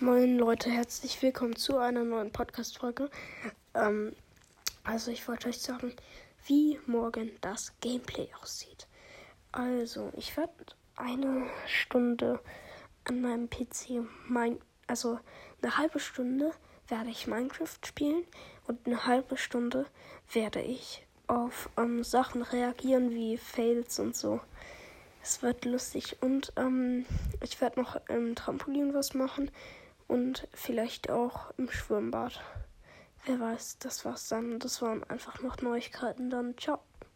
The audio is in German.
Moin Leute, herzlich willkommen zu einer neuen Podcast-Folge. Ähm, also ich wollte euch sagen, wie morgen das Gameplay aussieht. Also, ich werde eine Stunde an meinem PC mein, also eine halbe Stunde werde ich Minecraft spielen und eine halbe Stunde werde ich auf ähm, Sachen reagieren wie Fails und so. Es wird lustig und ähm, ich werde noch im Trampolin was machen und vielleicht auch im Schwimmbad. Wer weiß, das war's dann. Das waren einfach noch Neuigkeiten. Dann ciao.